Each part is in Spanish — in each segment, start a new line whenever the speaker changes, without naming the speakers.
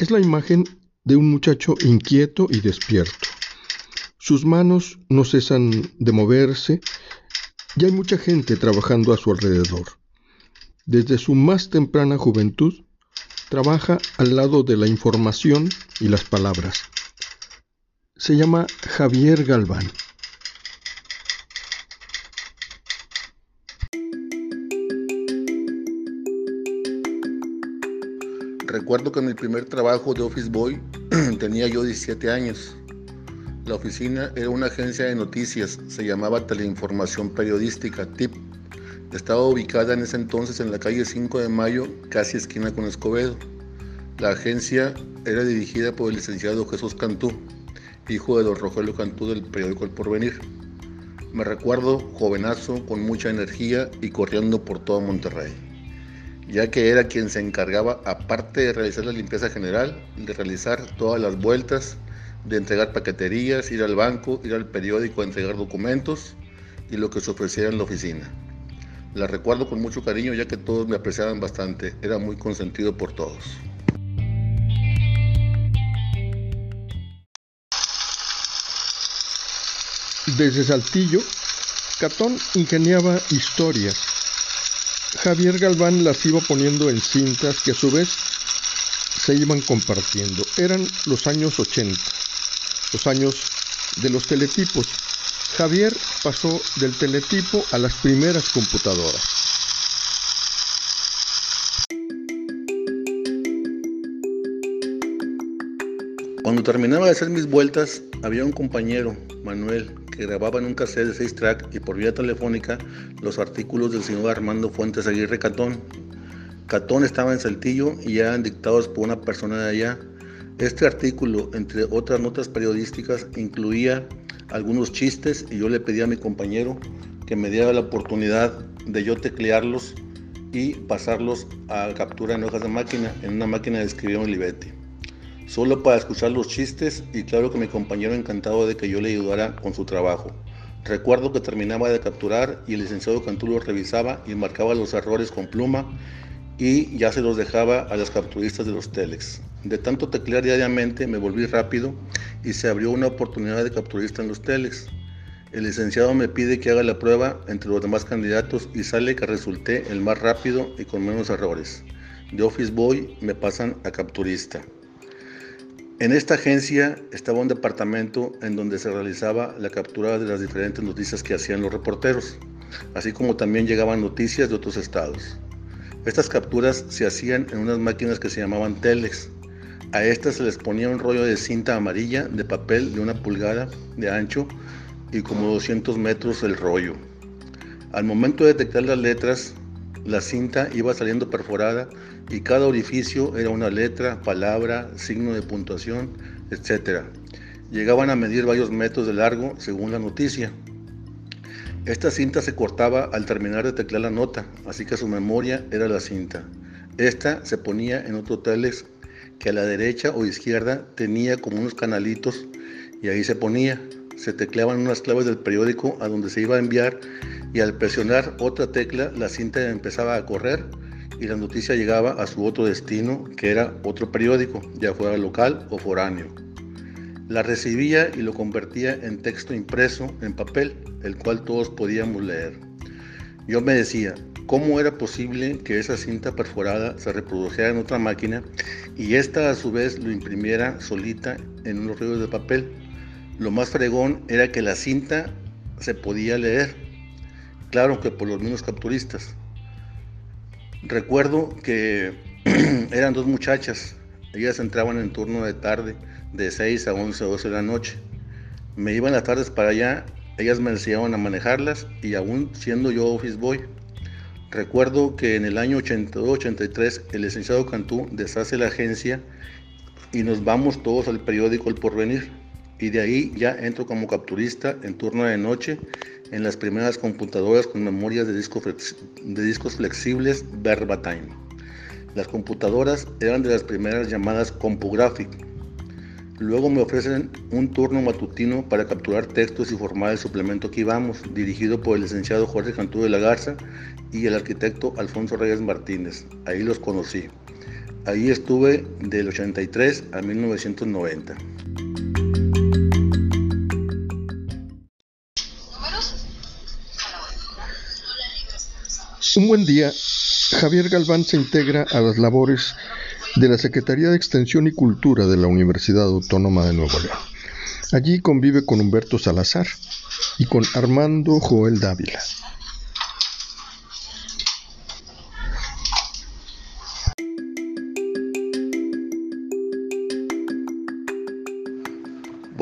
Es la imagen de un muchacho inquieto y despierto. Sus manos no cesan de moverse y hay mucha gente trabajando a su alrededor. Desde su más temprana juventud, trabaja al lado de la información y las palabras. Se llama Javier Galván.
Recuerdo que en mi primer trabajo de Office Boy tenía yo 17 años. La oficina era una agencia de noticias, se llamaba Teleinformación Periodística, TIP. Estaba ubicada en ese entonces en la calle 5 de Mayo, casi esquina con Escobedo. La agencia era dirigida por el licenciado Jesús Cantú, hijo de don Rogelio Cantú del periódico El Porvenir. Me recuerdo jovenazo, con mucha energía y corriendo por todo Monterrey ya que era quien se encargaba, aparte de realizar la limpieza general, de realizar todas las vueltas, de entregar paqueterías, ir al banco, ir al periódico a entregar documentos y lo que se ofreciera en la oficina. La recuerdo con mucho cariño ya que todos me apreciaban bastante, era muy consentido por todos.
Desde Saltillo, Catón ingeniaba historias Javier Galván las iba poniendo en cintas que a su vez se iban compartiendo. Eran los años 80, los años de los teletipos. Javier pasó del teletipo a las primeras computadoras.
Cuando terminaba de hacer mis vueltas, había un compañero, Manuel, que grababa en un cassette de 6 track y por vía telefónica los artículos del señor Armando Fuentes Aguirre Catón. Catón estaba en Saltillo y eran dictados por una persona de allá. Este artículo, entre otras notas periodísticas, incluía algunos chistes y yo le pedí a mi compañero que me diera la oportunidad de yo teclearlos y pasarlos a captura en hojas de máquina, en una máquina de escribir en Olivetti solo para escuchar los chistes y claro que mi compañero encantado de que yo le ayudara con su trabajo. Recuerdo que terminaba de capturar y el licenciado Cantú revisaba y marcaba los errores con pluma y ya se los dejaba a las capturistas de los telex. De tanto teclear diariamente me volví rápido y se abrió una oportunidad de capturista en los telex. El licenciado me pide que haga la prueba entre los demás candidatos y sale que resulté el más rápido y con menos errores. De Office Boy me pasan a capturista. En esta agencia estaba un departamento en donde se realizaba la captura de las diferentes noticias que hacían los reporteros, así como también llegaban noticias de otros estados. Estas capturas se hacían en unas máquinas que se llamaban telex. A estas se les ponía un rollo de cinta amarilla de papel de una pulgada de ancho y como 200 metros el rollo. Al momento de detectar las letras, la cinta iba saliendo perforada y cada orificio era una letra, palabra, signo de puntuación, etc. Llegaban a medir varios metros de largo según la noticia. Esta cinta se cortaba al terminar de teclar la nota, así que su memoria era la cinta. Esta se ponía en otro telex que a la derecha o izquierda tenía como unos canalitos y ahí se ponía. Se tecleaban unas claves del periódico a donde se iba a enviar y al presionar otra tecla la cinta empezaba a correr y la noticia llegaba a su otro destino, que era otro periódico, ya fuera local o foráneo. La recibía y lo convertía en texto impreso en papel, el cual todos podíamos leer. Yo me decía, ¿cómo era posible que esa cinta perforada se reprodujera en otra máquina y esta a su vez lo imprimiera solita en unos rollos de papel? Lo más fregón era que la cinta se podía leer claro que por los mismos capturistas. Recuerdo que eran dos muchachas, ellas entraban en turno de tarde, de 6 a 11 o 12 de la noche. Me iban las tardes para allá, ellas me enseñaban a manejarlas y aún siendo yo office boy. Recuerdo que en el año 82-83 el licenciado Cantú deshace la agencia y nos vamos todos al periódico El Porvenir. Y de ahí ya entro como capturista en turno de noche en las primeras computadoras con memorias de, de discos flexibles Verbatime. Las computadoras eran de las primeras llamadas CompuGraphic. Luego me ofrecen un turno matutino para capturar textos y formar el suplemento que íbamos, dirigido por el licenciado Jorge Cantú de la Garza y el arquitecto Alfonso Reyes Martínez. Ahí los conocí. Ahí estuve del 83 a 1990.
Buen día, Javier Galván se integra a las labores de la Secretaría de Extensión y Cultura de la Universidad Autónoma de Nuevo León. Allí convive con Humberto Salazar y con Armando Joel Dávila.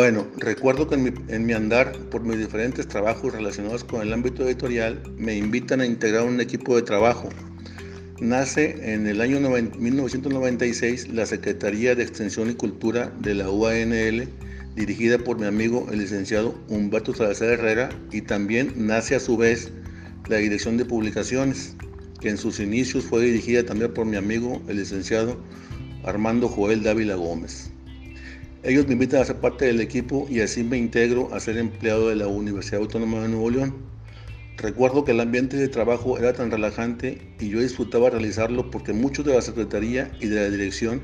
Bueno, recuerdo que en mi, andar por mis diferentes trabajos relacionados con el ámbito editorial me invitan a integrar un equipo de trabajo. Nace en el año 1996 la Secretaría de Extensión y Cultura de la UANL, dirigida por mi amigo el licenciado Humberto Salazar Herrera, y también nace a su vez la Dirección de Publicaciones, que en sus inicios fue dirigida también por mi amigo el licenciado Armando Joel Dávila Gómez. Ellos me invitan a ser parte del equipo y así me integro a ser empleado de la Universidad Autónoma de Nuevo León. Recuerdo que el ambiente de trabajo era tan relajante y yo disfrutaba realizarlo porque muchos de la Secretaría y de la dirección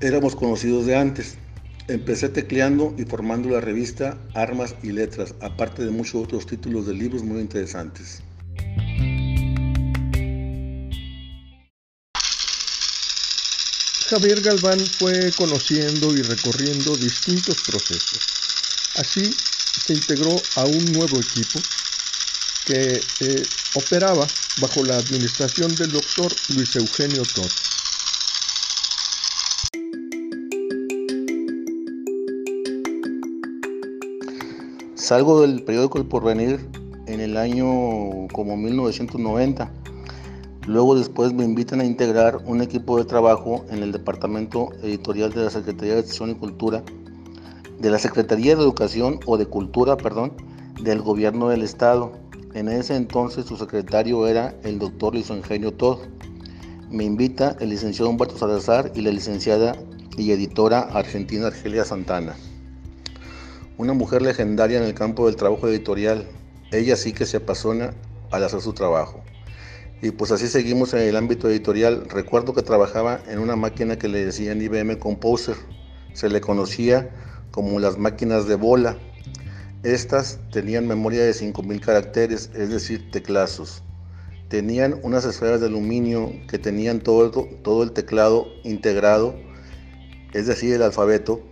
éramos conocidos de antes. Empecé tecleando y formando la revista Armas y Letras, aparte de muchos otros títulos de libros muy interesantes.
Javier Galván fue conociendo y recorriendo distintos procesos. Así se integró a un nuevo equipo que eh, operaba bajo la administración del doctor Luis Eugenio Todd.
Salgo del periódico El Porvenir en el año como 1990 Luego después me invitan a integrar un equipo de trabajo en el departamento editorial de la Secretaría de Educación y Cultura, de la Secretaría de Educación o de Cultura, perdón, del gobierno del estado. En ese entonces su secretario era el doctor Luis Eugenio Todd. Me invita el licenciado Humberto Salazar y la licenciada y editora argentina Argelia Santana. Una mujer legendaria en el campo del trabajo editorial. Ella sí que se apasiona al hacer su trabajo. Y pues así seguimos en el ámbito editorial. Recuerdo que trabajaba en una máquina que le decían IBM Composer. Se le conocía como las máquinas de bola. Estas tenían memoria de 5.000 caracteres, es decir, teclazos. Tenían unas esferas de aluminio que tenían todo, todo el teclado integrado, es decir, el alfabeto,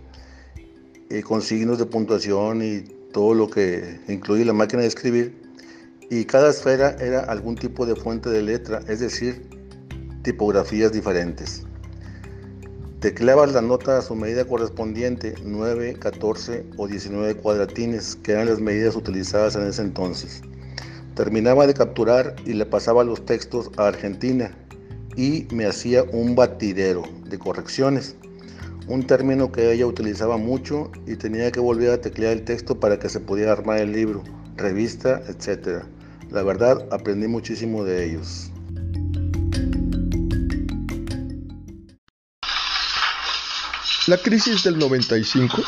eh, con signos de puntuación y todo lo que incluye la máquina de escribir y cada esfera era algún tipo de fuente de letra, es decir, tipografías diferentes. Tecleabas la nota a su medida correspondiente, 9, 14 o 19 cuadratines, que eran las medidas utilizadas en ese entonces. Terminaba de capturar y le pasaba los textos a Argentina y me hacía un batidero de correcciones, un término que ella utilizaba mucho y tenía que volver a teclear el texto para que se pudiera armar el libro, revista, etc. La verdad, aprendí muchísimo de ellos.
La crisis del 95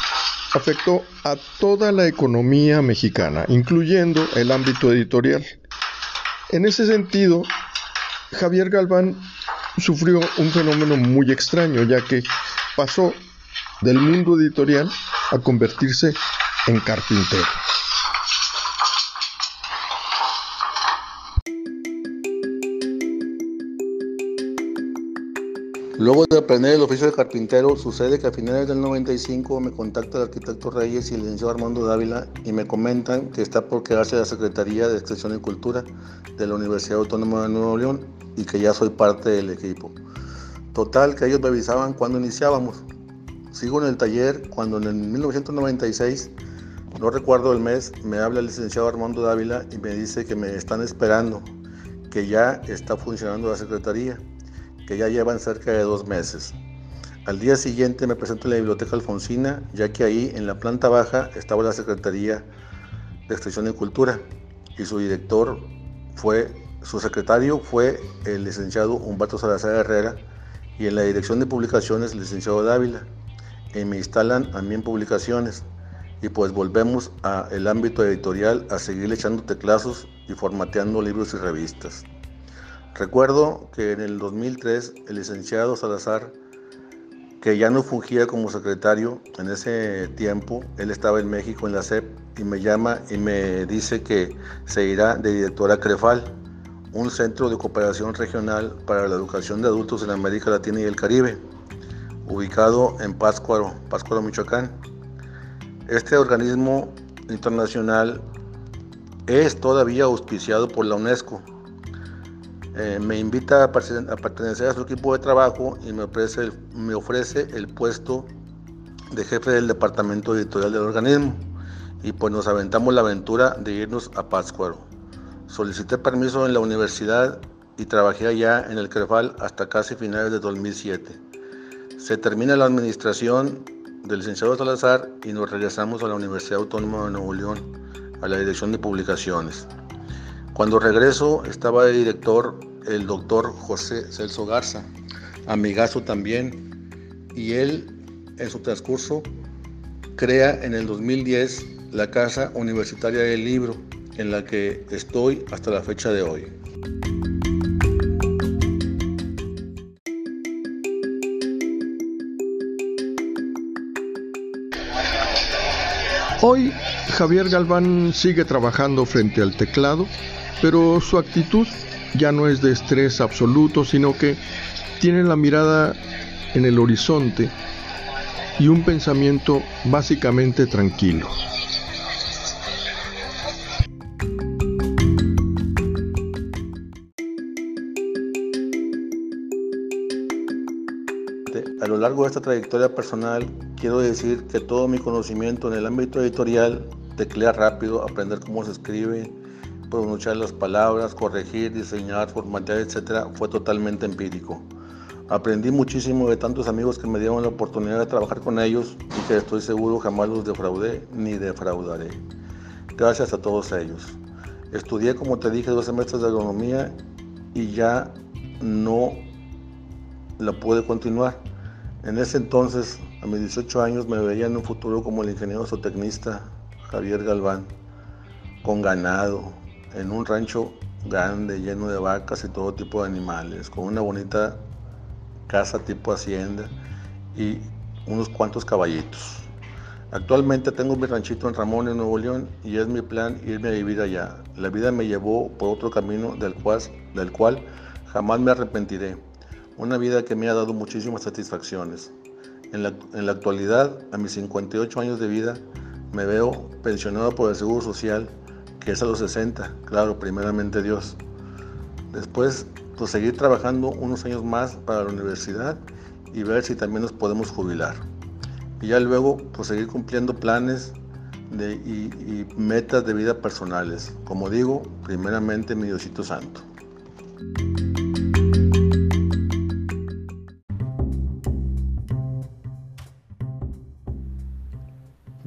afectó a toda la economía mexicana, incluyendo el ámbito editorial. En ese sentido, Javier Galván sufrió un fenómeno muy extraño, ya que pasó del mundo editorial a convertirse en carpintero.
Luego de aprender el oficio de carpintero, sucede que a finales del 95 me contacta el arquitecto Reyes y el licenciado Armando Dávila y me comentan que está por quedarse la Secretaría de Extensión y Cultura de la Universidad Autónoma de Nuevo León y que ya soy parte del equipo. Total, que ellos me avisaban cuando iniciábamos. Sigo en el taller cuando en el 1996, no recuerdo el mes, me habla el licenciado Armando Dávila y me dice que me están esperando, que ya está funcionando la Secretaría que ya llevan cerca de dos meses. Al día siguiente me presento en la Biblioteca Alfonsina, ya que ahí en la planta baja estaba la Secretaría de Extensión y Cultura y su director fue, su secretario fue el licenciado Humberto Salazar Herrera y en la dirección de publicaciones el licenciado Dávila. Y me instalan a mí en publicaciones y pues volvemos al ámbito editorial a seguir echando teclazos y formateando libros y revistas. Recuerdo que en el 2003 el licenciado Salazar, que ya no fungía como secretario en ese tiempo, él estaba en México en la CEP y me llama y me dice que se irá de director a Crefal, un centro de cooperación regional para la educación de adultos en América Latina y el Caribe, ubicado en Pátzcuaro, Pátzcuaro, Michoacán. Este organismo internacional es todavía auspiciado por la UNESCO. Eh, me invita a, pertenecer a su equipo de trabajo y me ofrece, me ofrece el puesto de jefe del departamento editorial del organismo y pues nos aventamos la aventura de irnos a Pátzcuaro. Solicité permiso en la universidad y trabajé allá en el CREFAL hasta casi finales de 2007. Se termina la administración del licenciado Salazar y nos regresamos a la Universidad Autónoma de Nuevo León, a la dirección de publicaciones. Cuando regreso estaba de director el doctor José Celso Garza, amigazo también, y él en su transcurso crea en el 2010 la Casa Universitaria del Libro, en la que estoy hasta la fecha de hoy.
Hoy Javier Galván sigue trabajando frente al teclado, pero su actitud ya no es de estrés absoluto, sino que tiene la mirada en el horizonte y un pensamiento básicamente tranquilo.
Largo de esta trayectoria personal, quiero decir que todo mi conocimiento en el ámbito editorial, teclear rápido, aprender cómo se escribe, pronunciar las palabras, corregir, diseñar, formatear, etc., fue totalmente empírico. Aprendí muchísimo de tantos amigos que me dieron la oportunidad de trabajar con ellos y que estoy seguro jamás los defraudé ni defraudaré. Gracias a todos ellos. Estudié, como te dije, dos semestres de agronomía y ya no la pude continuar. En ese entonces, a mis 18 años, me veía en un futuro como el ingeniero zootecnista Javier Galván, con ganado, en un rancho grande, lleno de vacas y todo tipo de animales, con una bonita casa tipo hacienda y unos cuantos caballitos. Actualmente tengo mi ranchito en Ramón, en Nuevo León, y es mi plan irme a vivir allá. La vida me llevó por otro camino del cual, del cual jamás me arrepentiré. Una vida que me ha dado muchísimas satisfacciones. En la, en la, actualidad, a mis 58 años de vida, me veo pensionado por el Seguro Social, que es a los 60, claro, primeramente Dios. Después, pues seguir trabajando unos años más para la universidad y ver si también nos podemos jubilar. Y ya luego, pues seguir cumpliendo planes de, y, y metas de vida personales. Como digo, primeramente mi Diosito Santo.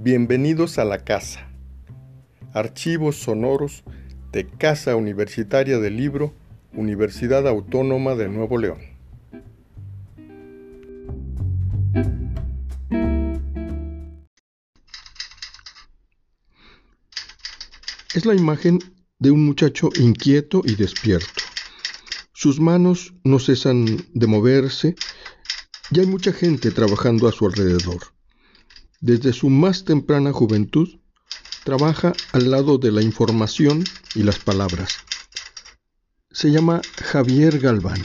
Bienvenidos a la casa. Archivos sonoros de Casa Universitaria del Libro, Universidad Autónoma de Nuevo León. Es la imagen de un muchacho inquieto y despierto. Sus manos no cesan de moverse y hay mucha gente trabajando a su alrededor. Desde su más temprana juventud, trabaja al lado de la información y las palabras. Se llama Javier Galván.